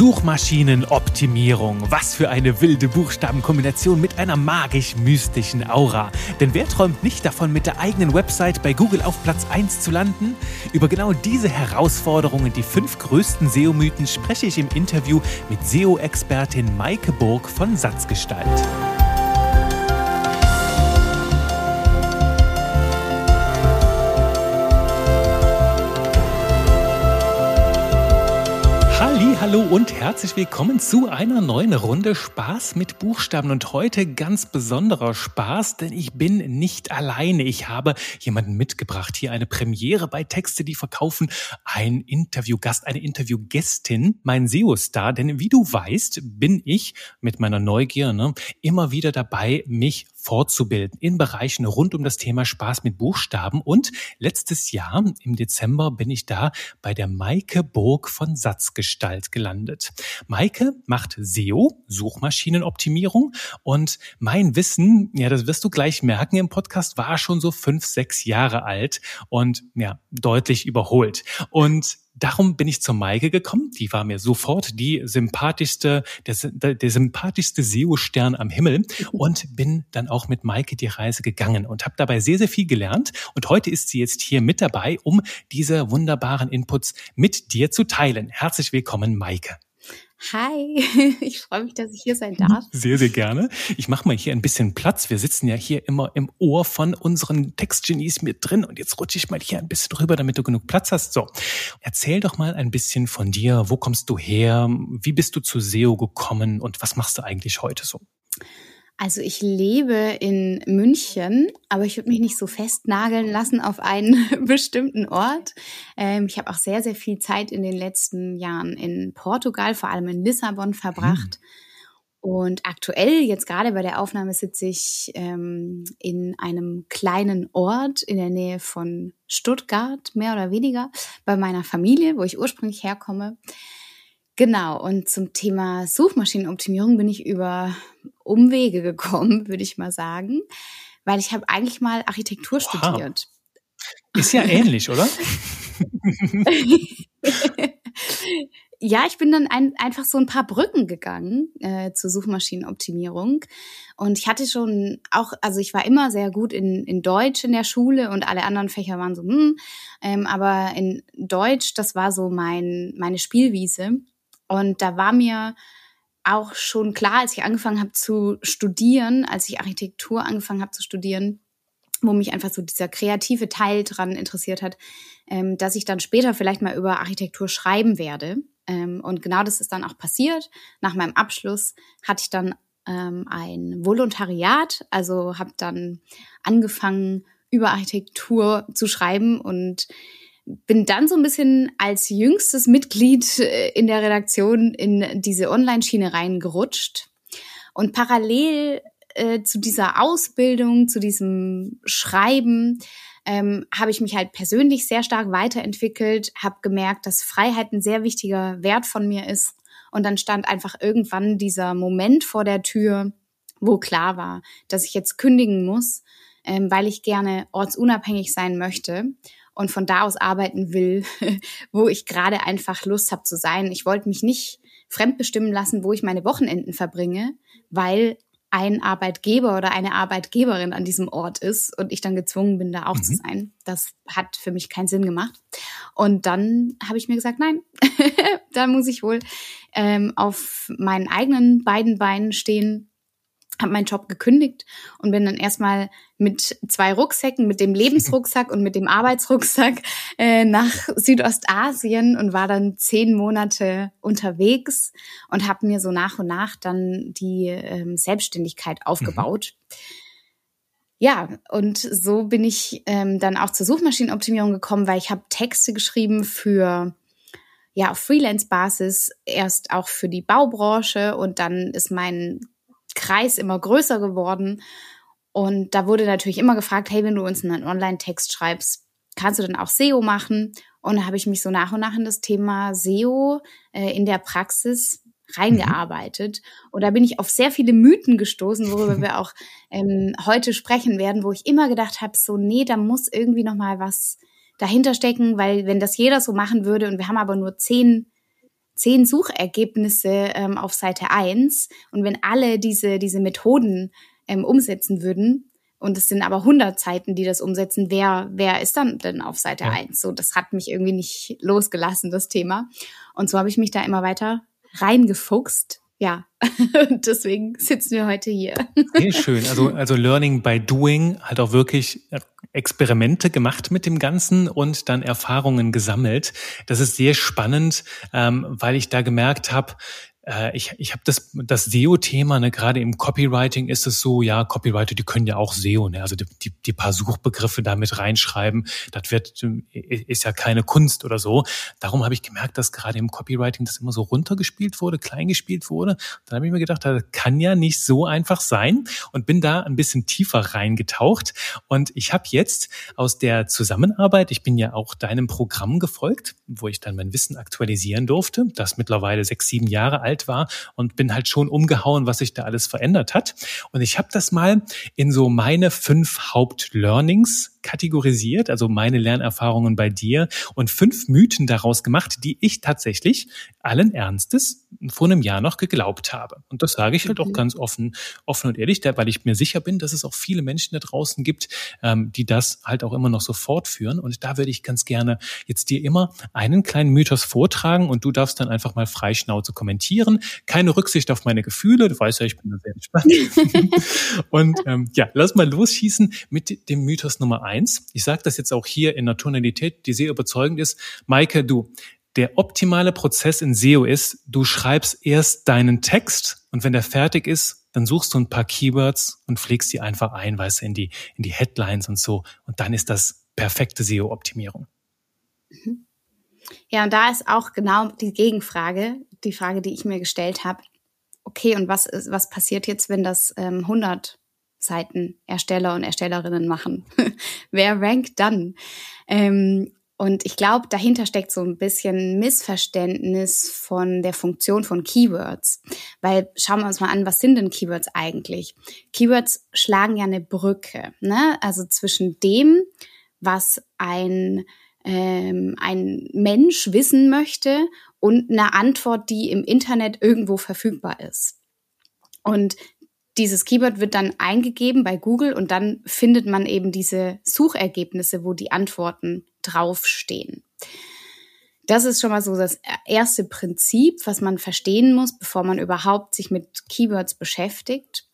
Suchmaschinenoptimierung. Was für eine wilde Buchstabenkombination mit einer magisch-mystischen Aura. Denn wer träumt nicht davon, mit der eigenen Website bei Google auf Platz 1 zu landen? Über genau diese Herausforderungen, die fünf größten SEO-Mythen, spreche ich im Interview mit SEO-Expertin Maike Burg von Satzgestalt. Hallo und herzlich willkommen zu einer neuen Runde Spaß mit Buchstaben. Und heute ganz besonderer Spaß, denn ich bin nicht alleine. Ich habe jemanden mitgebracht, hier eine Premiere bei Texte, die verkaufen, ein Interviewgast, eine Interviewgästin, mein SEO-Star, denn wie du weißt, bin ich mit meiner Neugier ne, immer wieder dabei, mich fortzubilden in Bereichen rund um das Thema Spaß mit Buchstaben. Und letztes Jahr im Dezember bin ich da bei der Maike Burg von Satzgestalt gelandet. Maike macht SEO, Suchmaschinenoptimierung. Und mein Wissen, ja, das wirst du gleich merken im Podcast, war schon so fünf, sechs Jahre alt und ja, deutlich überholt. Und darum bin ich zur Maike gekommen. Die war mir sofort die sympathischste, der, der sympathischste SEO-Stern am Himmel und bin dann auch mit Maike die Reise gegangen und habe dabei sehr, sehr viel gelernt. Und heute ist sie jetzt hier mit dabei, um diese wunderbaren Inputs mit dir zu teilen. Herzlich willkommen, Maike. Hi, ich freue mich, dass ich hier sein darf. Sehr, sehr gerne. Ich mache mal hier ein bisschen Platz. Wir sitzen ja hier immer im Ohr von unseren Textgenies mit drin und jetzt rutsche ich mal hier ein bisschen rüber, damit du genug Platz hast. So, erzähl doch mal ein bisschen von dir. Wo kommst du her? Wie bist du zu SEO gekommen und was machst du eigentlich heute so? Also ich lebe in München, aber ich würde mich nicht so festnageln lassen auf einen bestimmten Ort. Ähm, ich habe auch sehr, sehr viel Zeit in den letzten Jahren in Portugal, vor allem in Lissabon verbracht. Mhm. Und aktuell, jetzt gerade bei der Aufnahme, sitze ich ähm, in einem kleinen Ort in der Nähe von Stuttgart, mehr oder weniger, bei meiner Familie, wo ich ursprünglich herkomme. Genau, und zum Thema Suchmaschinenoptimierung bin ich über Umwege gekommen, würde ich mal sagen, weil ich habe eigentlich mal Architektur Oha. studiert. Ist ja ähnlich, oder? ja, ich bin dann ein, einfach so ein paar Brücken gegangen äh, zur Suchmaschinenoptimierung. Und ich hatte schon auch, also ich war immer sehr gut in, in Deutsch in der Schule und alle anderen Fächer waren so, hm, ähm, aber in Deutsch, das war so mein, meine Spielwiese. Und da war mir auch schon klar, als ich angefangen habe zu studieren, als ich Architektur angefangen habe zu studieren, wo mich einfach so dieser kreative Teil dran interessiert hat, ähm, dass ich dann später vielleicht mal über Architektur schreiben werde. Ähm, und genau das ist dann auch passiert. Nach meinem Abschluss hatte ich dann ähm, ein Volontariat, also habe dann angefangen, über Architektur zu schreiben und bin dann so ein bisschen als jüngstes Mitglied äh, in der Redaktion in diese Online-Schiene reingerutscht. Und parallel äh, zu dieser Ausbildung, zu diesem Schreiben, ähm, habe ich mich halt persönlich sehr stark weiterentwickelt, habe gemerkt, dass Freiheit ein sehr wichtiger Wert von mir ist. Und dann stand einfach irgendwann dieser Moment vor der Tür, wo klar war, dass ich jetzt kündigen muss, ähm, weil ich gerne ortsunabhängig sein möchte und von da aus arbeiten will, wo ich gerade einfach Lust habe zu sein. Ich wollte mich nicht fremdbestimmen lassen, wo ich meine Wochenenden verbringe, weil ein Arbeitgeber oder eine Arbeitgeberin an diesem Ort ist und ich dann gezwungen bin, da auch mhm. zu sein. Das hat für mich keinen Sinn gemacht. Und dann habe ich mir gesagt, nein, da muss ich wohl ähm, auf meinen eigenen beiden Beinen stehen habe meinen Job gekündigt und bin dann erstmal mit zwei Rucksäcken, mit dem Lebensrucksack und mit dem Arbeitsrucksack äh, nach Südostasien und war dann zehn Monate unterwegs und habe mir so nach und nach dann die ähm, Selbstständigkeit aufgebaut. Mhm. Ja, und so bin ich ähm, dann auch zur Suchmaschinenoptimierung gekommen, weil ich habe Texte geschrieben für ja auf Freelance-Basis erst auch für die Baubranche und dann ist mein Kreis immer größer geworden. Und da wurde natürlich immer gefragt, hey, wenn du uns einen Online-Text schreibst, kannst du dann auch SEO machen? Und da habe ich mich so nach und nach in das Thema SEO äh, in der Praxis reingearbeitet. Mhm. Und da bin ich auf sehr viele Mythen gestoßen, worüber wir auch ähm, heute sprechen werden, wo ich immer gedacht habe, so, nee, da muss irgendwie noch mal was dahinter stecken, weil wenn das jeder so machen würde und wir haben aber nur zehn, zehn Suchergebnisse ähm, auf Seite eins und wenn alle diese, diese Methoden ähm, umsetzen würden, und es sind aber 100 Seiten, die das umsetzen. Wer, wer ist dann denn auf Seite ja. 1? So, das hat mich irgendwie nicht losgelassen, das Thema. Und so habe ich mich da immer weiter reingefuchst. Ja, deswegen sitzen wir heute hier. Sehr schön. Also, also Learning by Doing, halt auch wirklich Experimente gemacht mit dem Ganzen und dann Erfahrungen gesammelt. Das ist sehr spannend, ähm, weil ich da gemerkt habe, äh, ich, ich habe das, das SEO-Thema, ne, gerade im Copywriting ist es so, ja, Copywriter, die können ja auch SEO, ne, also die, die, die paar Suchbegriffe damit reinschreiben, das wird, ist ja keine Kunst oder so. Darum habe ich gemerkt, dass gerade im Copywriting das immer so runtergespielt wurde, klein gespielt wurde. Dann habe ich mir gedacht, das kann ja nicht so einfach sein und bin da ein bisschen tiefer reingetaucht. Und ich habe jetzt aus der Zusammenarbeit, ich bin ja auch deinem Programm gefolgt, wo ich dann mein Wissen aktualisieren durfte, das mittlerweile sechs, sieben Jahre alt alt war und bin halt schon umgehauen, was sich da alles verändert hat. Und ich habe das mal in so meine fünf Hauptlearnings kategorisiert, also meine Lernerfahrungen bei dir und fünf Mythen daraus gemacht, die ich tatsächlich allen Ernstes vor einem Jahr noch geglaubt habe. Und das sage ich halt auch ganz offen, offen und ehrlich, weil ich mir sicher bin, dass es auch viele Menschen da draußen gibt, ähm, die das halt auch immer noch so fortführen. Und da würde ich ganz gerne jetzt dir immer einen kleinen Mythos vortragen und du darfst dann einfach mal freischnauze kommentieren. Keine Rücksicht auf meine Gefühle, du weißt ja, ich bin da sehr entspannt. und ähm, ja, lass mal losschießen mit dem Mythos Nummer eins. Ich sage das jetzt auch hier in einer Tonalität, die sehr überzeugend ist. Maike, du, der optimale Prozess in SEO ist, du schreibst erst deinen Text und wenn der fertig ist, dann suchst du ein paar Keywords und pflegst die einfach ein, weißt du, in die, in die Headlines und so. Und dann ist das perfekte SEO-Optimierung. Mhm. Ja, und da ist auch genau die Gegenfrage, die Frage, die ich mir gestellt habe. Okay, und was ist, was passiert jetzt, wenn das ähm, 100 Seiten Ersteller und Erstellerinnen machen? Wer rankt dann? Ähm, und ich glaube, dahinter steckt so ein bisschen Missverständnis von der Funktion von Keywords. Weil schauen wir uns mal an, was sind denn Keywords eigentlich? Keywords schlagen ja eine Brücke, ne? Also zwischen dem, was ein, ähm, ein Mensch wissen möchte und einer Antwort, die im Internet irgendwo verfügbar ist. Und dieses Keyword wird dann eingegeben bei Google und dann findet man eben diese Suchergebnisse, wo die Antworten draufstehen. Das ist schon mal so das erste Prinzip, was man verstehen muss, bevor man überhaupt sich mit Keywords beschäftigt.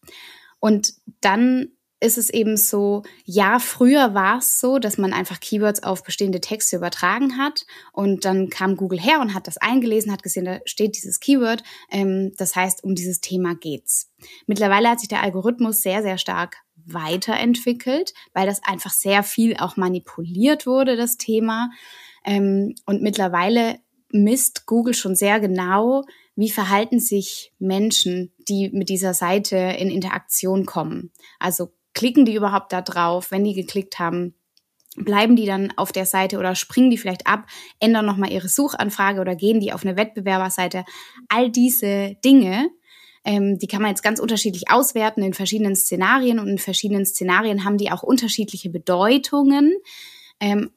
Und dann ist es eben so, ja, früher war es so, dass man einfach Keywords auf bestehende Texte übertragen hat und dann kam Google her und hat das eingelesen, hat gesehen, da steht dieses Keyword. Ähm, das heißt, um dieses Thema geht's. Mittlerweile hat sich der Algorithmus sehr, sehr stark weiterentwickelt, weil das einfach sehr viel auch manipuliert wurde, das Thema. Ähm, und mittlerweile misst Google schon sehr genau, wie verhalten sich Menschen, die mit dieser Seite in Interaktion kommen. Also klicken die überhaupt da drauf? Wenn die geklickt haben, bleiben die dann auf der Seite oder springen die vielleicht ab, ändern nochmal ihre Suchanfrage oder gehen die auf eine Wettbewerberseite? All diese Dinge, ähm, die kann man jetzt ganz unterschiedlich auswerten in verschiedenen Szenarien und in verschiedenen Szenarien haben die auch unterschiedliche Bedeutungen. Ähm,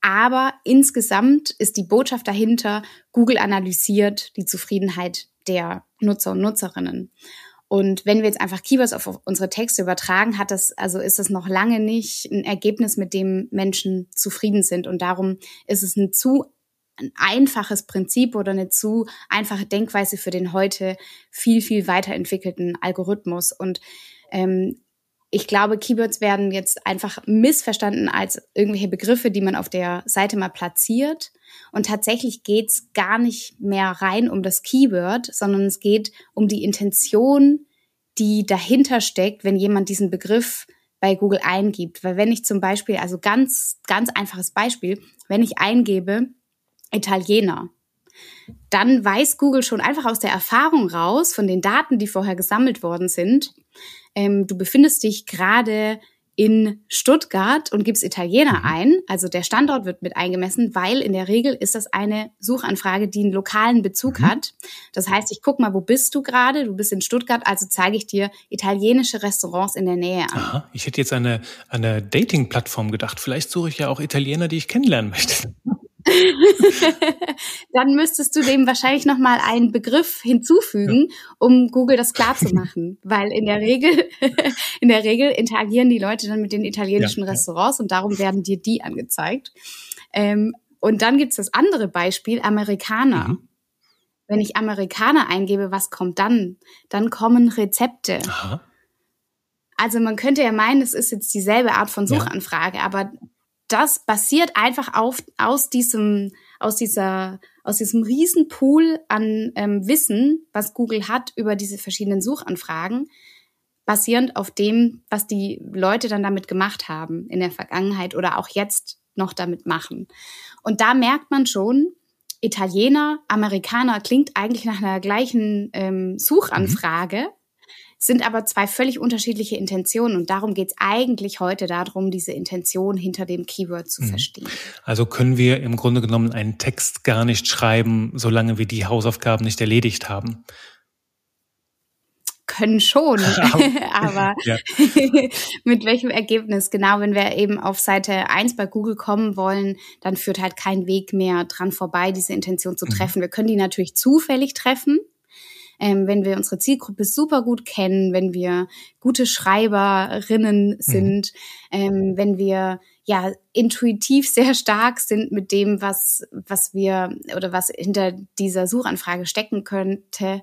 aber insgesamt ist die Botschaft dahinter, Google analysiert die Zufriedenheit der Nutzer und Nutzerinnen. Und wenn wir jetzt einfach Keywords auf unsere Texte übertragen, hat das, also ist das noch lange nicht ein Ergebnis, mit dem Menschen zufrieden sind. Und darum ist es ein zu ein einfaches Prinzip oder eine zu einfache Denkweise für den heute viel, viel weiterentwickelten Algorithmus. Und ähm, ich glaube, Keywords werden jetzt einfach missverstanden als irgendwelche Begriffe, die man auf der Seite mal platziert. Und tatsächlich geht's gar nicht mehr rein um das Keyword, sondern es geht um die Intention, die dahinter steckt, wenn jemand diesen Begriff bei Google eingibt. Weil wenn ich zum Beispiel, also ganz, ganz einfaches Beispiel, wenn ich eingebe Italiener, dann weiß Google schon einfach aus der Erfahrung raus, von den Daten, die vorher gesammelt worden sind, ähm, du befindest dich gerade in Stuttgart und gibst Italiener mhm. ein. Also der Standort wird mit eingemessen, weil in der Regel ist das eine Suchanfrage, die einen lokalen Bezug mhm. hat. Das heißt, ich guck mal, wo bist du gerade? Du bist in Stuttgart, also zeige ich dir italienische Restaurants in der Nähe an. Aha, ich hätte jetzt eine, eine Dating-Plattform gedacht. Vielleicht suche ich ja auch Italiener, die ich kennenlernen möchte. dann müsstest du dem wahrscheinlich noch mal einen Begriff hinzufügen, um Google das klar zu machen, weil in der Regel in der Regel interagieren die Leute dann mit den italienischen ja, Restaurants ja. und darum werden dir die angezeigt. Ähm, und dann gibt's das andere Beispiel Amerikaner. Mhm. Wenn ich Amerikaner eingebe, was kommt dann? Dann kommen Rezepte. Aha. Also man könnte ja meinen, es ist jetzt dieselbe Art von Suchanfrage, ja. aber das basiert einfach auf, aus diesem, aus dieser, aus diesem Riesenpool an ähm, Wissen, was Google hat über diese verschiedenen Suchanfragen, basierend auf dem, was die Leute dann damit gemacht haben in der Vergangenheit oder auch jetzt noch damit machen. Und da merkt man schon, Italiener, Amerikaner klingt eigentlich nach einer gleichen ähm, Suchanfrage. Mhm sind aber zwei völlig unterschiedliche Intentionen und darum geht es eigentlich heute darum, diese Intention hinter dem Keyword zu mhm. verstehen. Also können wir im Grunde genommen einen Text gar nicht schreiben, solange wir die Hausaufgaben nicht erledigt haben. Können schon, aber mit welchem Ergebnis? Genau, wenn wir eben auf Seite 1 bei Google kommen wollen, dann führt halt kein Weg mehr dran vorbei, diese Intention zu mhm. treffen. Mhm. Wir können die natürlich zufällig treffen, ähm, wenn wir unsere Zielgruppe super gut kennen, wenn wir gute Schreiberinnen mhm. sind, mhm. ähm, wenn wir ja intuitiv sehr stark sind mit dem, was, was wir oder was hinter dieser Suchanfrage stecken könnte,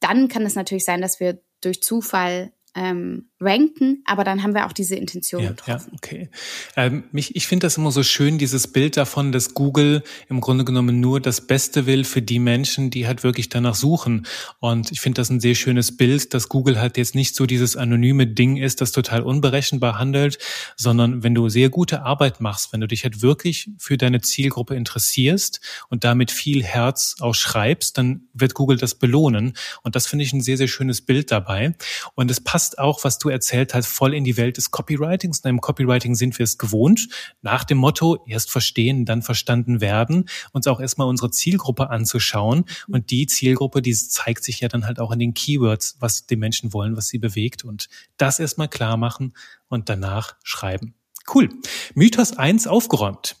dann kann es natürlich sein, dass wir durch Zufall ähm, ranken, aber dann haben wir auch diese Intention ja, getroffen. Ja, okay. Ähm, mich, ich finde das immer so schön, dieses Bild davon, dass Google im Grunde genommen nur das Beste will für die Menschen, die halt wirklich danach suchen. Und ich finde das ein sehr schönes Bild, dass Google halt jetzt nicht so dieses anonyme Ding ist, das total unberechenbar handelt, sondern wenn du sehr gute Arbeit machst, wenn du dich halt wirklich für deine Zielgruppe interessierst und damit viel Herz auch schreibst, dann wird Google das belohnen. Und das finde ich ein sehr, sehr schönes Bild dabei. Und es passt auch, was du erzählt hat, voll in die Welt des Copywritings. Und im Copywriting sind wir es gewohnt, nach dem Motto, erst verstehen, dann verstanden werden, uns auch erstmal unsere Zielgruppe anzuschauen. Und die Zielgruppe, die zeigt sich ja dann halt auch in den Keywords, was die Menschen wollen, was sie bewegt. Und das erstmal klar machen und danach schreiben. Cool. Mythos 1 aufgeräumt.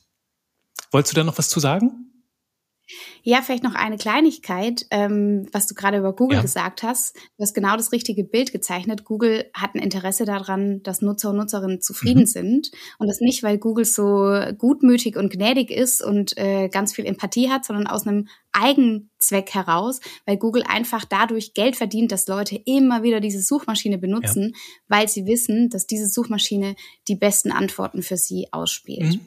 Wolltest du da noch was zu sagen? Ja, vielleicht noch eine Kleinigkeit, ähm, was du gerade über Google ja. gesagt hast. Du hast genau das richtige Bild gezeichnet. Google hat ein Interesse daran, dass Nutzer und Nutzerinnen zufrieden mhm. sind. Und das nicht, weil Google so gutmütig und gnädig ist und äh, ganz viel Empathie hat, sondern aus einem Eigenzweck heraus, weil Google einfach dadurch Geld verdient, dass Leute immer wieder diese Suchmaschine benutzen, ja. weil sie wissen, dass diese Suchmaschine die besten Antworten für sie ausspielt. Mhm.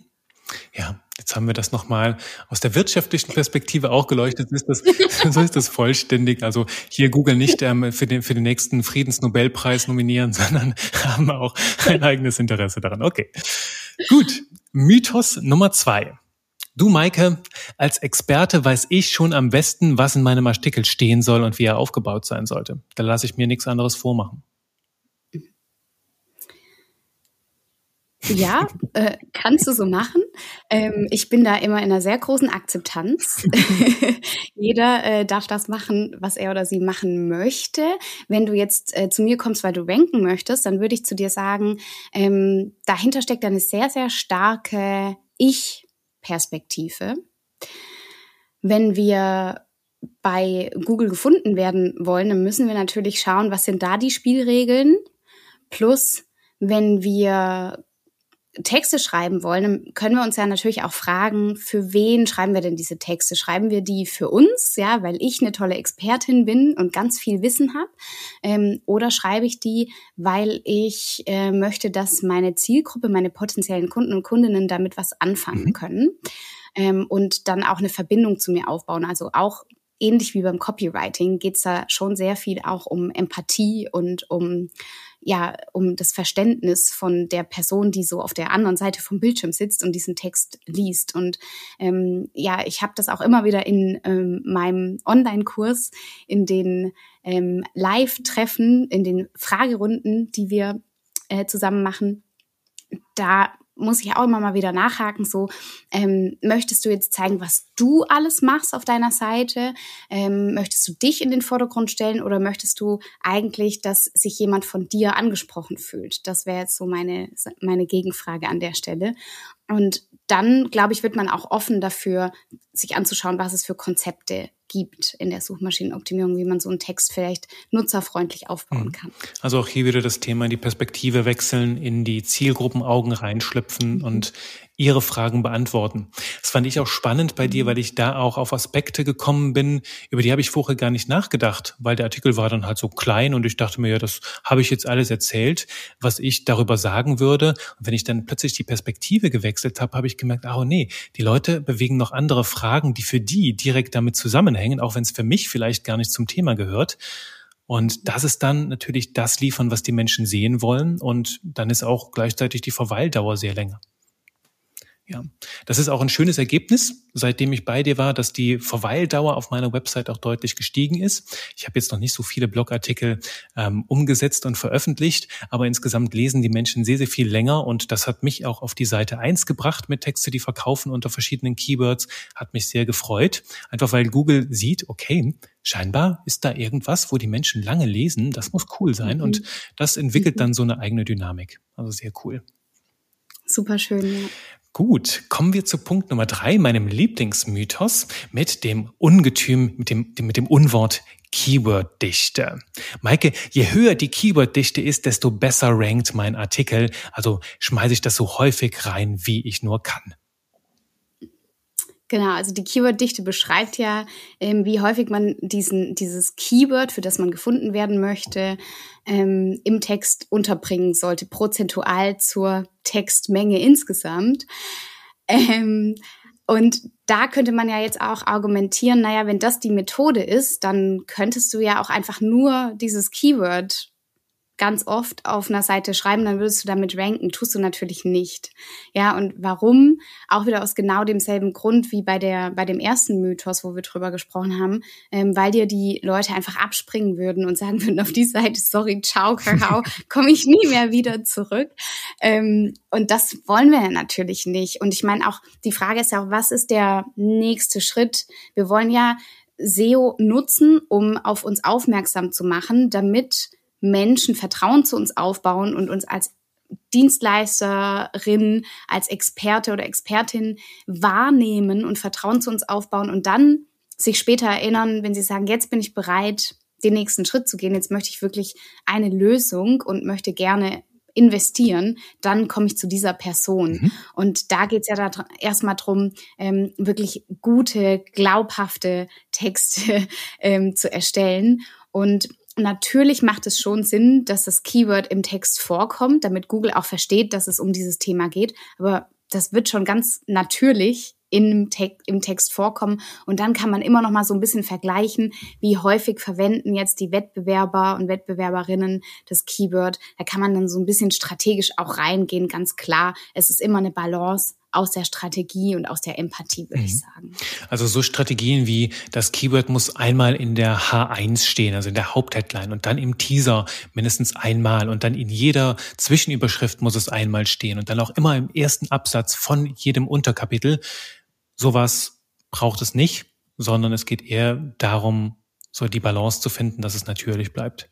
Ja, jetzt haben wir das nochmal aus der wirtschaftlichen Perspektive auch geleuchtet. Ist das, so ist das vollständig. Also hier Google nicht ähm, für, den, für den nächsten Friedensnobelpreis nominieren, sondern haben auch ein eigenes Interesse daran. Okay, gut. Mythos Nummer zwei. Du, Maike, als Experte weiß ich schon am besten, was in meinem Artikel stehen soll und wie er aufgebaut sein sollte. Da lasse ich mir nichts anderes vormachen. Ja, äh, kannst du so machen. Ähm, ich bin da immer in einer sehr großen Akzeptanz. Jeder äh, darf das machen, was er oder sie machen möchte. Wenn du jetzt äh, zu mir kommst, weil du ranken möchtest, dann würde ich zu dir sagen, ähm, dahinter steckt eine sehr, sehr starke Ich-Perspektive. Wenn wir bei Google gefunden werden wollen, dann müssen wir natürlich schauen, was sind da die Spielregeln. Plus, wenn wir Texte schreiben wollen, können wir uns ja natürlich auch fragen, für wen schreiben wir denn diese Texte? Schreiben wir die für uns, ja, weil ich eine tolle Expertin bin und ganz viel Wissen habe? Ähm, oder schreibe ich die, weil ich äh, möchte, dass meine Zielgruppe, meine potenziellen Kunden und Kundinnen damit was anfangen mhm. können? Ähm, und dann auch eine Verbindung zu mir aufbauen. Also auch ähnlich wie beim Copywriting geht es da schon sehr viel auch um Empathie und um ja, um das Verständnis von der Person, die so auf der anderen Seite vom Bildschirm sitzt und diesen Text liest. Und ähm, ja, ich habe das auch immer wieder in ähm, meinem Online-Kurs, in den ähm, Live-Treffen, in den Fragerunden, die wir äh, zusammen machen, da muss ich auch immer mal wieder nachhaken, so ähm, möchtest du jetzt zeigen, was du alles machst auf deiner Seite? Ähm, möchtest du dich in den Vordergrund stellen oder möchtest du eigentlich, dass sich jemand von dir angesprochen fühlt? Das wäre jetzt so meine, meine Gegenfrage an der Stelle. Und dann, glaube ich, wird man auch offen dafür, sich anzuschauen, was es für Konzepte gibt in der Suchmaschinenoptimierung, wie man so einen Text vielleicht nutzerfreundlich aufbauen mhm. kann. Also auch hier wieder das Thema, die Perspektive wechseln, in die Zielgruppenaugen reinschlüpfen mhm. und ihre Fragen beantworten. Das fand ich auch spannend bei dir, mhm. weil ich da auch auf Aspekte gekommen bin, über die habe ich vorher gar nicht nachgedacht, weil der Artikel war dann halt so klein und ich dachte mir, ja, das habe ich jetzt alles erzählt, was ich darüber sagen würde. Und wenn ich dann plötzlich die Perspektive gewechselt habe, habe ich gemerkt, oh nee, die Leute bewegen noch andere Fragen, die für die direkt damit zusammenhängen, auch wenn es für mich vielleicht gar nicht zum Thema gehört. Und das ist dann natürlich das liefern, was die Menschen sehen wollen. Und dann ist auch gleichzeitig die Verweildauer sehr länger. Ja, das ist auch ein schönes Ergebnis, seitdem ich bei dir war, dass die Verweildauer auf meiner Website auch deutlich gestiegen ist. Ich habe jetzt noch nicht so viele Blogartikel ähm, umgesetzt und veröffentlicht, aber insgesamt lesen die Menschen sehr, sehr viel länger und das hat mich auch auf die Seite eins gebracht mit Texte, die verkaufen unter verschiedenen Keywords, hat mich sehr gefreut. Einfach weil Google sieht, okay, scheinbar ist da irgendwas, wo die Menschen lange lesen, das muss cool sein mhm. und das entwickelt mhm. dann so eine eigene Dynamik. Also sehr cool. Super schön. Ja. Gut, kommen wir zu Punkt Nummer drei, meinem Lieblingsmythos mit dem Ungetüm, mit dem, mit dem Unwort Keyworddichte. Maike, je höher die Keyworddichte ist, desto besser rankt mein Artikel. Also schmeiße ich das so häufig rein, wie ich nur kann. Genau, also die Keyworddichte beschreibt ja, ähm, wie häufig man diesen, dieses Keyword, für das man gefunden werden möchte, ähm, im Text unterbringen sollte, prozentual zur Textmenge insgesamt. Ähm, und da könnte man ja jetzt auch argumentieren, naja, wenn das die Methode ist, dann könntest du ja auch einfach nur dieses Keyword ganz oft auf einer Seite schreiben, dann würdest du damit ranken. Tust du natürlich nicht. Ja, und warum? Auch wieder aus genau demselben Grund wie bei der, bei dem ersten Mythos, wo wir drüber gesprochen haben, ähm, weil dir die Leute einfach abspringen würden und sagen würden auf die Seite, sorry, ciao, Kakao, komme ich nie mehr wieder zurück. Ähm, und das wollen wir natürlich nicht. Und ich meine auch, die Frage ist ja auch, was ist der nächste Schritt? Wir wollen ja SEO nutzen, um auf uns aufmerksam zu machen, damit Menschen Vertrauen zu uns aufbauen und uns als Dienstleisterin, als Experte oder Expertin wahrnehmen und Vertrauen zu uns aufbauen und dann sich später erinnern, wenn sie sagen, jetzt bin ich bereit, den nächsten Schritt zu gehen, jetzt möchte ich wirklich eine Lösung und möchte gerne investieren, dann komme ich zu dieser Person. Mhm. Und da geht es ja da erstmal drum, ähm, wirklich gute, glaubhafte Texte ähm, zu erstellen. Und Natürlich macht es schon Sinn, dass das Keyword im Text vorkommt, damit Google auch versteht, dass es um dieses Thema geht. Aber das wird schon ganz natürlich im, Te im Text vorkommen. Und dann kann man immer noch mal so ein bisschen vergleichen, wie häufig verwenden jetzt die Wettbewerber und Wettbewerberinnen das Keyword. Da kann man dann so ein bisschen strategisch auch reingehen, ganz klar. Es ist immer eine Balance aus der Strategie und aus der Empathie, würde mhm. ich sagen. Also so Strategien wie das Keyword muss einmal in der H1 stehen, also in der Hauptheadline und dann im Teaser mindestens einmal und dann in jeder Zwischenüberschrift muss es einmal stehen und dann auch immer im ersten Absatz von jedem Unterkapitel. Sowas braucht es nicht, sondern es geht eher darum, so die Balance zu finden, dass es natürlich bleibt.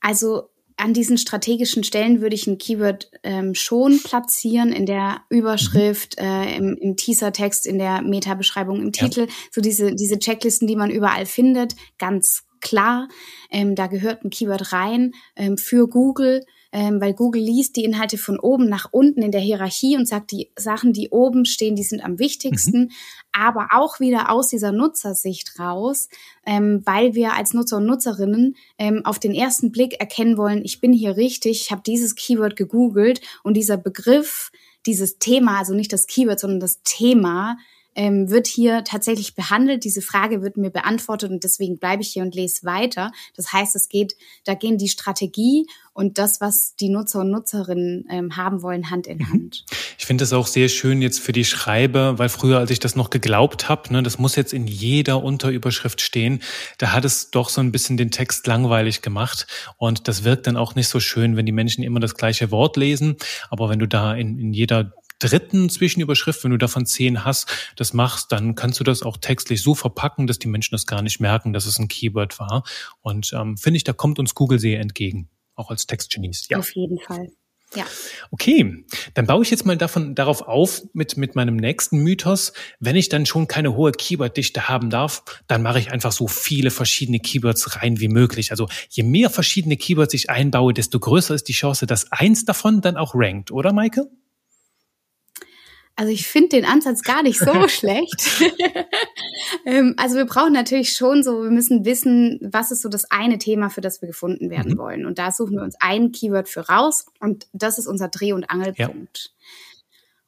Also an diesen strategischen Stellen würde ich ein Keyword ähm, schon platzieren, in der Überschrift, mhm. äh, im, im Teaser-Text, in der Meta-Beschreibung, im Titel. Ja. So diese, diese Checklisten, die man überall findet, ganz klar. Ähm, da gehört ein Keyword rein ähm, für Google ähm, weil Google liest die Inhalte von oben nach unten in der Hierarchie und sagt, die Sachen, die oben stehen, die sind am wichtigsten, mhm. aber auch wieder aus dieser Nutzersicht raus, ähm, weil wir als Nutzer und Nutzerinnen ähm, auf den ersten Blick erkennen wollen, ich bin hier richtig, ich habe dieses Keyword gegoogelt und dieser Begriff, dieses Thema, also nicht das Keyword, sondern das Thema, ähm, wird hier tatsächlich behandelt. Diese Frage wird mir beantwortet und deswegen bleibe ich hier und lese weiter. Das heißt, es geht, da gehen die Strategie und das, was die Nutzer und Nutzerinnen ähm, haben wollen, Hand in mhm. Hand. Ich finde es auch sehr schön jetzt für die Schreiber, weil früher, als ich das noch geglaubt habe, ne, das muss jetzt in jeder Unterüberschrift stehen, da hat es doch so ein bisschen den Text langweilig gemacht und das wirkt dann auch nicht so schön, wenn die Menschen immer das gleiche Wort lesen. Aber wenn du da in, in jeder dritten Zwischenüberschrift, wenn du davon zehn hast, das machst, dann kannst du das auch textlich so verpacken, dass die Menschen das gar nicht merken, dass es ein Keyword war. Und ähm, finde ich, da kommt uns Google sehr entgegen auch als Textgenies. Ja. Auf jeden Fall. Ja. Okay, dann baue ich jetzt mal davon, darauf auf mit, mit meinem nächsten Mythos. Wenn ich dann schon keine hohe Keyword-Dichte haben darf, dann mache ich einfach so viele verschiedene Keywords rein wie möglich. Also je mehr verschiedene Keywords ich einbaue, desto größer ist die Chance, dass eins davon dann auch rankt, oder Maike? Also ich finde den Ansatz gar nicht so schlecht. ähm, also wir brauchen natürlich schon so, wir müssen wissen, was ist so das eine Thema, für das wir gefunden werden mhm. wollen. Und da suchen wir uns ein Keyword für raus und das ist unser Dreh- und Angelpunkt. Ja.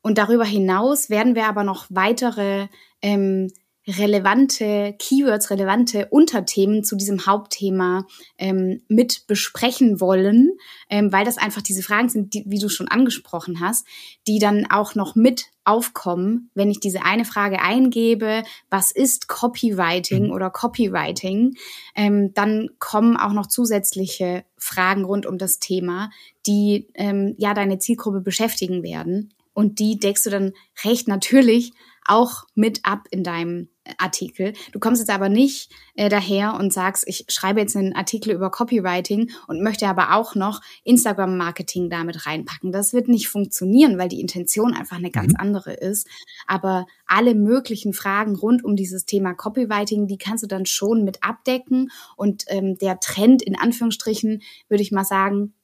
Und darüber hinaus werden wir aber noch weitere ähm, relevante Keywords, relevante Unterthemen zu diesem Hauptthema ähm, mit besprechen wollen, ähm, weil das einfach diese Fragen sind, die, wie du schon angesprochen hast, die dann auch noch mit aufkommen, wenn ich diese eine Frage eingebe, was ist Copywriting mhm. oder Copywriting, ähm, dann kommen auch noch zusätzliche Fragen rund um das Thema, die ähm, ja deine Zielgruppe beschäftigen werden. Und die deckst du dann recht natürlich auch mit ab in deinem Artikel. Du kommst jetzt aber nicht äh, daher und sagst, ich schreibe jetzt einen Artikel über Copywriting und möchte aber auch noch Instagram-Marketing damit reinpacken. Das wird nicht funktionieren, weil die Intention einfach eine ganz mhm. andere ist. Aber alle möglichen Fragen rund um dieses Thema Copywriting, die kannst du dann schon mit abdecken. Und ähm, der Trend in Anführungsstrichen, würde ich mal sagen,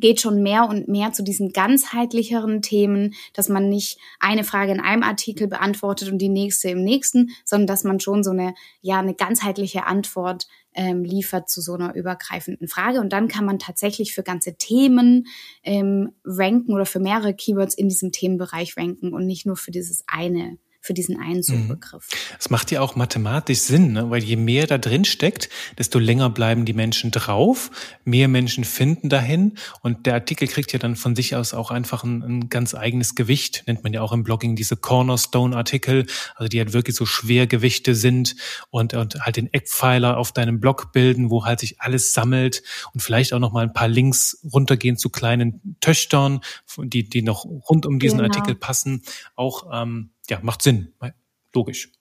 geht schon mehr und mehr zu diesen ganzheitlicheren Themen, dass man nicht eine Frage in einem Artikel beantwortet und die nächste im nächsten, sondern dass man schon so eine, ja, eine ganzheitliche Antwort ähm, liefert zu so einer übergreifenden Frage. Und dann kann man tatsächlich für ganze Themen ähm, ranken oder für mehrere Keywords in diesem Themenbereich ranken und nicht nur für dieses eine für diesen einen Suchbegriff. Es macht ja auch mathematisch Sinn, ne? weil je mehr da drin steckt, desto länger bleiben die Menschen drauf, mehr Menschen finden dahin und der Artikel kriegt ja dann von sich aus auch einfach ein, ein ganz eigenes Gewicht, nennt man ja auch im Blogging diese Cornerstone-Artikel, also die halt wirklich so Schwergewichte sind und, und halt den Eckpfeiler auf deinem Blog bilden, wo halt sich alles sammelt und vielleicht auch noch mal ein paar Links runtergehen zu kleinen Töchtern, die, die noch rund um diesen genau. Artikel passen, auch ähm, ja, macht Sinn, logisch.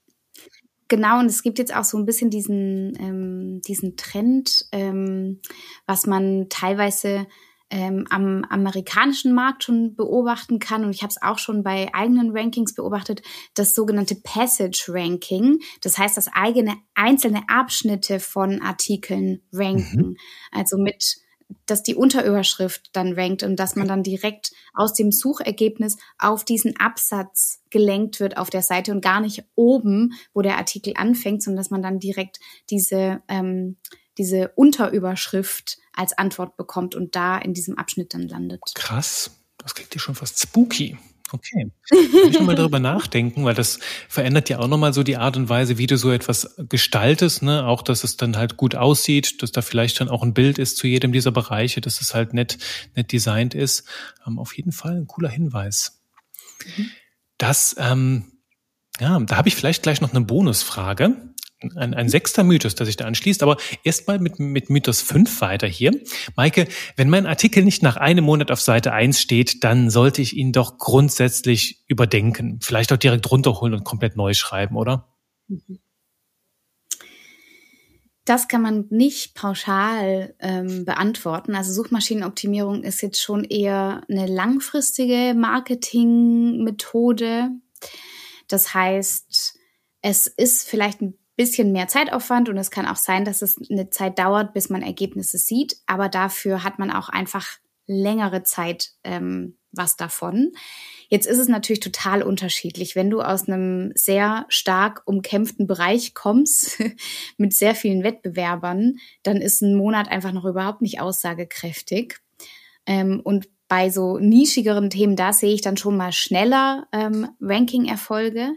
Genau, und es gibt jetzt auch so ein bisschen diesen, ähm, diesen Trend, ähm, was man teilweise ähm, am amerikanischen Markt schon beobachten kann. Und ich habe es auch schon bei eigenen Rankings beobachtet, das sogenannte Passage Ranking. Das heißt, dass eigene einzelne Abschnitte von Artikeln ranken. Mhm. Also mit dass die Unterüberschrift dann rankt und dass man dann direkt aus dem Suchergebnis auf diesen Absatz gelenkt wird auf der Seite und gar nicht oben, wo der Artikel anfängt, sondern dass man dann direkt diese, ähm, diese Unterüberschrift als Antwort bekommt und da in diesem Abschnitt dann landet. Krass, das klingt ja schon fast spooky. Okay. Kann ich mal darüber nachdenken, weil das verändert ja auch nochmal so die Art und Weise, wie du so etwas gestaltest, ne? Auch, dass es dann halt gut aussieht, dass da vielleicht dann auch ein Bild ist zu jedem dieser Bereiche, dass es halt nett, nett designt ist. Ähm, auf jeden Fall ein cooler Hinweis. Mhm. Das, ähm, ja, da habe ich vielleicht gleich noch eine Bonusfrage ein, ein sechster Mythos, der sich da anschließt. Aber erstmal mit, mit Mythos 5 weiter hier. Maike, wenn mein Artikel nicht nach einem Monat auf Seite 1 steht, dann sollte ich ihn doch grundsätzlich überdenken. Vielleicht auch direkt runterholen und komplett neu schreiben, oder? Das kann man nicht pauschal ähm, beantworten. Also Suchmaschinenoptimierung ist jetzt schon eher eine langfristige Marketingmethode. Das heißt, es ist vielleicht ein bisschen mehr Zeitaufwand und es kann auch sein, dass es eine Zeit dauert, bis man Ergebnisse sieht, aber dafür hat man auch einfach längere Zeit ähm, was davon. Jetzt ist es natürlich total unterschiedlich. Wenn du aus einem sehr stark umkämpften Bereich kommst, mit sehr vielen Wettbewerbern, dann ist ein Monat einfach noch überhaupt nicht aussagekräftig. Ähm, und bei so nischigeren Themen, da sehe ich dann schon mal schneller ähm, Ranking-Erfolge.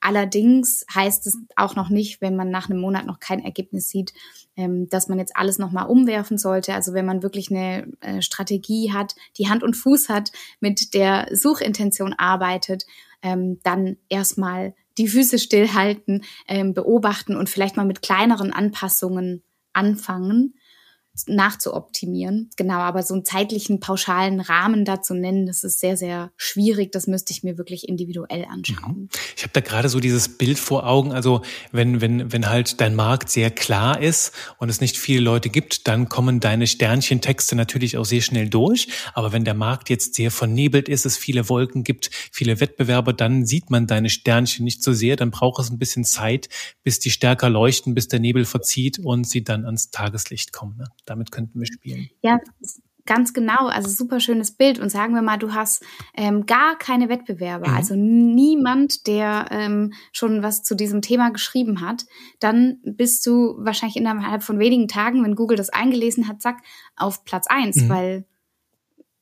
Allerdings heißt es auch noch nicht, wenn man nach einem Monat noch kein Ergebnis sieht, ähm, dass man jetzt alles nochmal umwerfen sollte. Also wenn man wirklich eine äh, Strategie hat, die Hand und Fuß hat, mit der Suchintention arbeitet, ähm, dann erstmal die Füße stillhalten, ähm, beobachten und vielleicht mal mit kleineren Anpassungen anfangen nachzuoptimieren. Genau, aber so einen zeitlichen pauschalen Rahmen dazu nennen, das ist sehr, sehr schwierig. Das müsste ich mir wirklich individuell anschauen. Mhm. Ich habe da gerade so dieses Bild vor Augen. Also wenn, wenn, wenn halt dein Markt sehr klar ist und es nicht viele Leute gibt, dann kommen deine Sternchentexte natürlich auch sehr schnell durch. Aber wenn der Markt jetzt sehr vernebelt ist, es viele Wolken gibt, viele Wettbewerber, dann sieht man deine Sternchen nicht so sehr. Dann braucht es ein bisschen Zeit, bis die stärker leuchten, bis der Nebel verzieht und sie dann ans Tageslicht kommen. Ne? Damit könnten wir spielen. Ja, ganz genau. Also super schönes Bild. Und sagen wir mal, du hast ähm, gar keine Wettbewerber, mhm. also niemand, der ähm, schon was zu diesem Thema geschrieben hat, dann bist du wahrscheinlich innerhalb von wenigen Tagen, wenn Google das eingelesen hat, zack, auf Platz eins, mhm. weil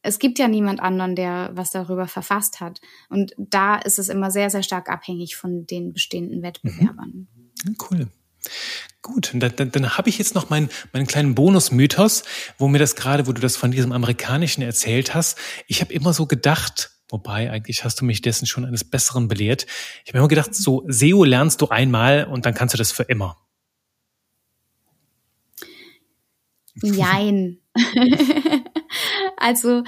es gibt ja niemand anderen, der was darüber verfasst hat. Und da ist es immer sehr, sehr stark abhängig von den bestehenden Wettbewerbern. Mhm. Cool. Gut, dann, dann, dann habe ich jetzt noch meinen, meinen kleinen Bonus-Mythos, wo mir das gerade, wo du das von diesem amerikanischen erzählt hast. Ich habe immer so gedacht, wobei eigentlich hast du mich dessen schon eines Besseren belehrt. Ich habe immer gedacht, so SEO lernst du einmal und dann kannst du das für immer. Jein. also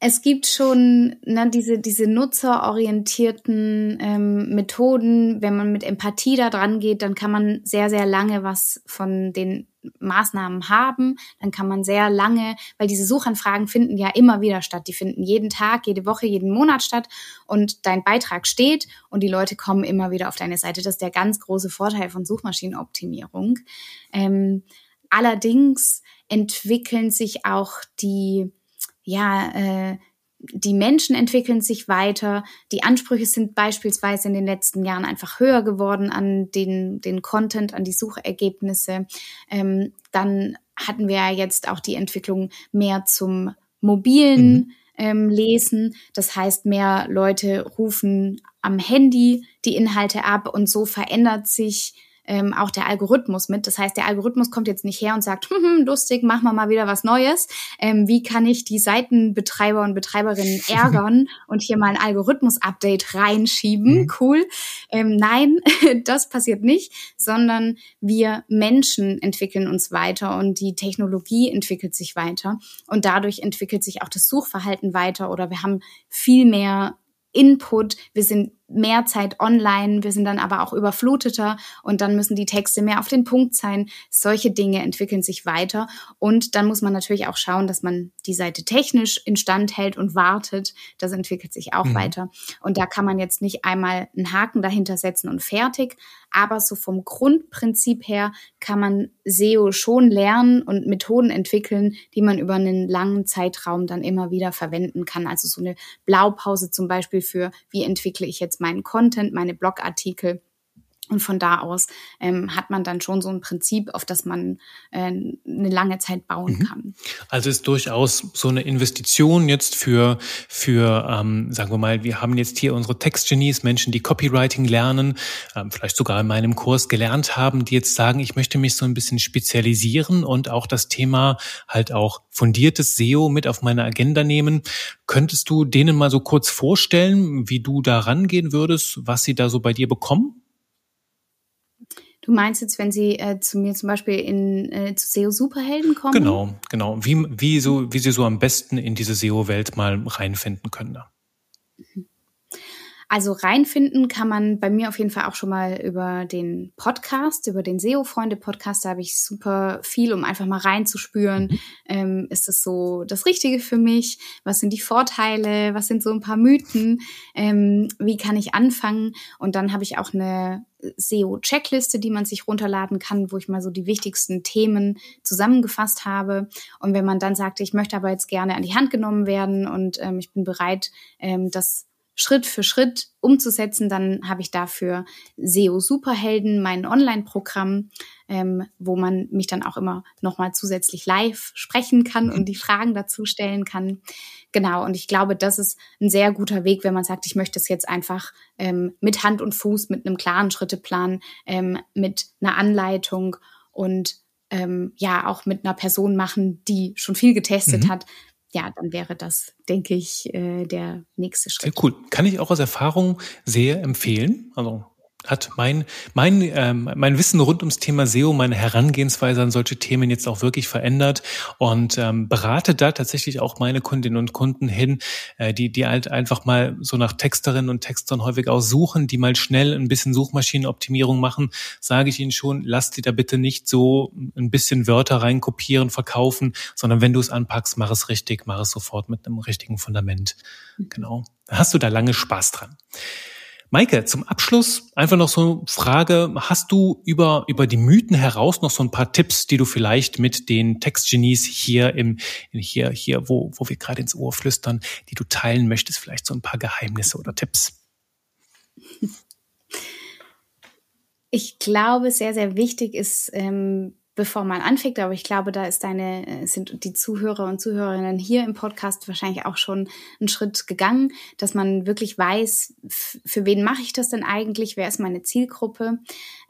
es gibt schon ne, diese, diese nutzerorientierten ähm, Methoden. Wenn man mit Empathie da dran geht, dann kann man sehr, sehr lange was von den Maßnahmen haben. Dann kann man sehr lange, weil diese Suchanfragen finden ja immer wieder statt. Die finden jeden Tag, jede Woche, jeden Monat statt und dein Beitrag steht und die Leute kommen immer wieder auf deine Seite. Das ist der ganz große Vorteil von Suchmaschinenoptimierung. Ähm, allerdings entwickeln sich auch die ja, äh, die Menschen entwickeln sich weiter. Die Ansprüche sind beispielsweise in den letzten Jahren einfach höher geworden an den, den Content, an die Suchergebnisse. Ähm, dann hatten wir ja jetzt auch die Entwicklung mehr zum mobilen mhm. ähm, Lesen. Das heißt, mehr Leute rufen am Handy die Inhalte ab und so verändert sich ähm, auch der Algorithmus mit. Das heißt, der Algorithmus kommt jetzt nicht her und sagt, hm, hm, lustig, machen wir mal wieder was Neues. Ähm, wie kann ich die Seitenbetreiber und Betreiberinnen ärgern und hier mal ein Algorithmus-Update reinschieben? Mhm. Cool. Ähm, nein, das passiert nicht, sondern wir Menschen entwickeln uns weiter und die Technologie entwickelt sich weiter und dadurch entwickelt sich auch das Suchverhalten weiter oder wir haben viel mehr Input, wir sind mehr Zeit online, wir sind dann aber auch überfluteter und dann müssen die Texte mehr auf den Punkt sein. Solche Dinge entwickeln sich weiter und dann muss man natürlich auch schauen, dass man die Seite technisch instand hält und wartet. Das entwickelt sich auch mhm. weiter und da kann man jetzt nicht einmal einen Haken dahinter setzen und fertig, aber so vom Grundprinzip her kann man SEO schon lernen und Methoden entwickeln, die man über einen langen Zeitraum dann immer wieder verwenden kann. Also so eine Blaupause zum Beispiel für, wie entwickle ich jetzt jetzt meinen Content, meine Blogartikel. Und von da aus ähm, hat man dann schon so ein Prinzip, auf das man äh, eine lange Zeit bauen mhm. kann. Also ist durchaus so eine Investition jetzt für, für ähm, sagen wir mal, wir haben jetzt hier unsere Textgenies, Menschen, die Copywriting lernen, ähm, vielleicht sogar in meinem Kurs gelernt haben, die jetzt sagen, ich möchte mich so ein bisschen spezialisieren und auch das Thema halt auch fundiertes SEO mit auf meine Agenda nehmen. Könntest du denen mal so kurz vorstellen, wie du da rangehen würdest, was sie da so bei dir bekommen? Du meinst jetzt, wenn sie äh, zu mir zum Beispiel in äh, zu SEO Superhelden kommen? Genau, genau. Wie, wie, so, wie sie so am besten in diese SEO-Welt mal reinfinden können. Da. Mhm. Also reinfinden kann man bei mir auf jeden Fall auch schon mal über den Podcast, über den SEO-Freunde-Podcast. Da habe ich super viel, um einfach mal reinzuspüren. Mhm. Ähm, ist das so das Richtige für mich? Was sind die Vorteile? Was sind so ein paar Mythen? Ähm, wie kann ich anfangen? Und dann habe ich auch eine SEO-Checkliste, die man sich runterladen kann, wo ich mal so die wichtigsten Themen zusammengefasst habe. Und wenn man dann sagt, ich möchte aber jetzt gerne an die Hand genommen werden und ähm, ich bin bereit, ähm, das Schritt für Schritt umzusetzen, dann habe ich dafür SEO Superhelden, mein Online-Programm, ähm, wo man mich dann auch immer nochmal zusätzlich live sprechen kann und die Fragen dazu stellen kann. Genau, und ich glaube, das ist ein sehr guter Weg, wenn man sagt, ich möchte es jetzt einfach ähm, mit Hand und Fuß, mit einem klaren Schritteplan, ähm, mit einer Anleitung und ähm, ja auch mit einer Person machen, die schon viel getestet mhm. hat, ja, dann wäre das, denke ich, äh, der nächste Schritt. Sehr cool. Kann ich auch aus Erfahrung sehr empfehlen. Also hat mein, mein, ähm, mein Wissen rund ums Thema SEO, meine Herangehensweise an solche Themen jetzt auch wirklich verändert und ähm, berate da tatsächlich auch meine Kundinnen und Kunden hin, äh, die, die halt einfach mal so nach Texterinnen und Textern häufig auch suchen, die mal schnell ein bisschen Suchmaschinenoptimierung machen, sage ich ihnen schon, lass die da bitte nicht so ein bisschen Wörter reinkopieren, verkaufen, sondern wenn du es anpackst, mach es richtig, mach es sofort mit einem richtigen Fundament. Mhm. Genau. Hast du da lange Spaß dran. Maike, zum Abschluss einfach noch so eine Frage. Hast du über, über die Mythen heraus noch so ein paar Tipps, die du vielleicht mit den Textgenies hier im, hier, hier, wo, wo wir gerade ins Ohr flüstern, die du teilen möchtest? Vielleicht so ein paar Geheimnisse oder Tipps? Ich glaube, sehr, sehr wichtig ist, ähm, bevor man anfängt, aber ich glaube, da ist deine, äh, sind die Zuhörer und Zuhörerinnen hier im Podcast wahrscheinlich auch schon einen Schritt gegangen, dass man wirklich weiß, für wen mache ich das denn eigentlich, wer ist meine Zielgruppe?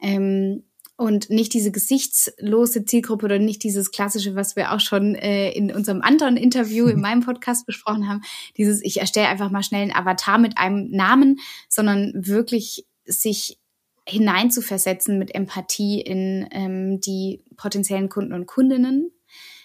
Ähm, und nicht diese gesichtslose Zielgruppe oder nicht dieses klassische, was wir auch schon äh, in unserem anderen Interview in meinem Podcast besprochen haben, dieses ich erstelle einfach mal schnell einen Avatar mit einem Namen, sondern wirklich sich hineinzuversetzen mit Empathie in ähm, die potenziellen Kunden und Kundinnen.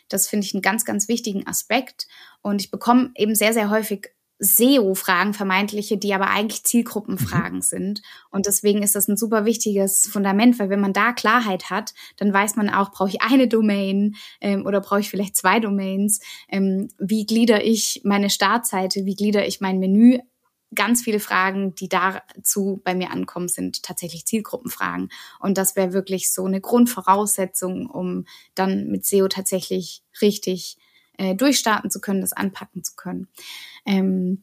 Das finde ich einen ganz, ganz wichtigen Aspekt. Und ich bekomme eben sehr, sehr häufig SEO-Fragen, vermeintliche, die aber eigentlich Zielgruppenfragen mhm. sind. Und deswegen ist das ein super wichtiges Fundament, weil wenn man da Klarheit hat, dann weiß man auch, brauche ich eine Domain ähm, oder brauche ich vielleicht zwei Domains? Ähm, wie glieder ich meine Startseite? Wie glieder ich mein Menü ganz viele Fragen, die dazu bei mir ankommen, sind tatsächlich Zielgruppenfragen. Und das wäre wirklich so eine Grundvoraussetzung, um dann mit SEO tatsächlich richtig äh, durchstarten zu können, das anpacken zu können. Ähm,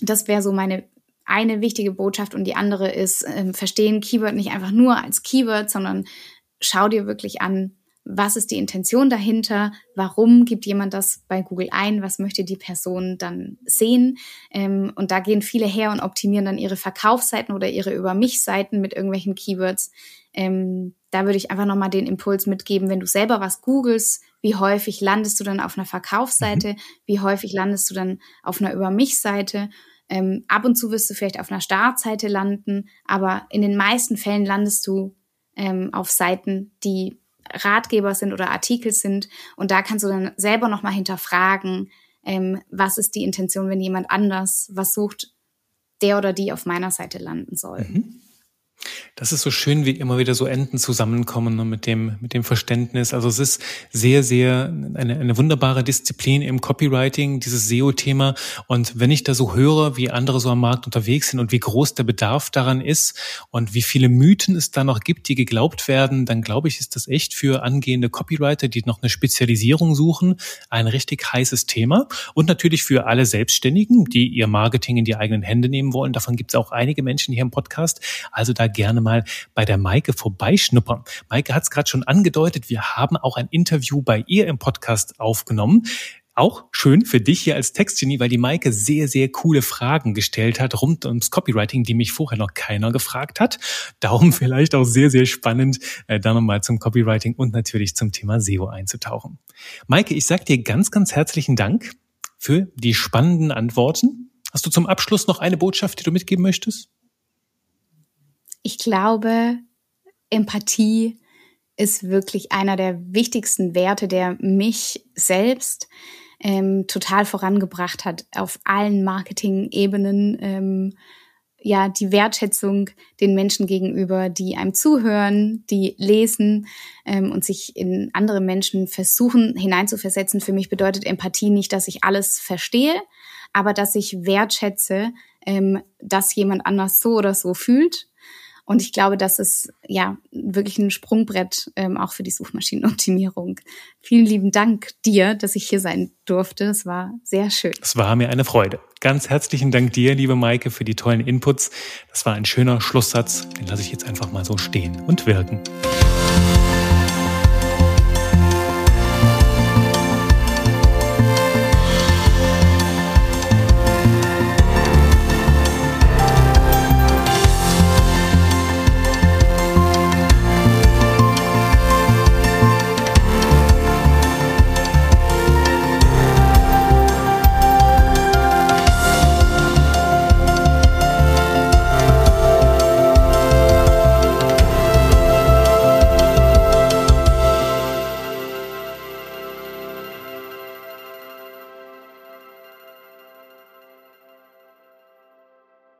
das wäre so meine eine wichtige Botschaft und die andere ist, ähm, verstehen Keyword nicht einfach nur als Keyword, sondern schau dir wirklich an, was ist die Intention dahinter, warum gibt jemand das bei Google ein, was möchte die Person dann sehen. Ähm, und da gehen viele her und optimieren dann ihre Verkaufsseiten oder ihre Über mich-Seiten mit irgendwelchen Keywords. Ähm, da würde ich einfach nochmal den Impuls mitgeben, wenn du selber was googelst, wie häufig landest du dann auf einer Verkaufsseite, mhm. wie häufig landest du dann auf einer Über mich-Seite. Ähm, ab und zu wirst du vielleicht auf einer Startseite landen, aber in den meisten Fällen landest du ähm, auf Seiten, die Ratgeber sind oder Artikel sind. Und da kannst du dann selber nochmal hinterfragen, ähm, was ist die Intention, wenn jemand anders was sucht, der oder die auf meiner Seite landen soll. Mhm. Das ist so schön, wie immer wieder so Enden zusammenkommen ne, mit dem, mit dem Verständnis. Also es ist sehr, sehr eine, eine wunderbare Disziplin im Copywriting, dieses SEO-Thema. Und wenn ich da so höre, wie andere so am Markt unterwegs sind und wie groß der Bedarf daran ist und wie viele Mythen es da noch gibt, die geglaubt werden, dann glaube ich, ist das echt für angehende Copywriter, die noch eine Spezialisierung suchen, ein richtig heißes Thema. Und natürlich für alle Selbstständigen, die ihr Marketing in die eigenen Hände nehmen wollen. Davon gibt es auch einige Menschen hier im Podcast. Also da gerne mal bei der Maike vorbeischnuppern. Maike hat es gerade schon angedeutet, wir haben auch ein Interview bei ihr im Podcast aufgenommen auch schön für dich hier als Textgenie, weil die Maike sehr, sehr coole Fragen gestellt hat rund ums Copywriting, die mich vorher noch keiner gefragt hat. Darum vielleicht auch sehr, sehr spannend, äh, da nochmal zum Copywriting und natürlich zum Thema SEO einzutauchen. Maike, ich sag dir ganz, ganz herzlichen Dank für die spannenden Antworten. Hast du zum Abschluss noch eine Botschaft, die du mitgeben möchtest? Ich glaube, Empathie ist wirklich einer der wichtigsten Werte, der mich selbst ähm, total vorangebracht hat auf allen Marketing-Ebenen. Ähm, ja, die Wertschätzung den Menschen gegenüber, die einem zuhören, die lesen ähm, und sich in andere Menschen versuchen hineinzuversetzen. Für mich bedeutet Empathie nicht, dass ich alles verstehe, aber dass ich wertschätze, ähm, dass jemand anders so oder so fühlt Und ich glaube, das ist ja wirklich ein Sprungbrett ähm, auch für die Suchmaschinenoptimierung. Vielen lieben Dank dir, dass ich hier sein durfte. Es war sehr schön. Es war mir eine Freude. Ganz herzlichen Dank dir, liebe Maike, für die tollen Inputs. Das war ein schöner Schlusssatz. Den lasse ich jetzt einfach mal so stehen und wirken.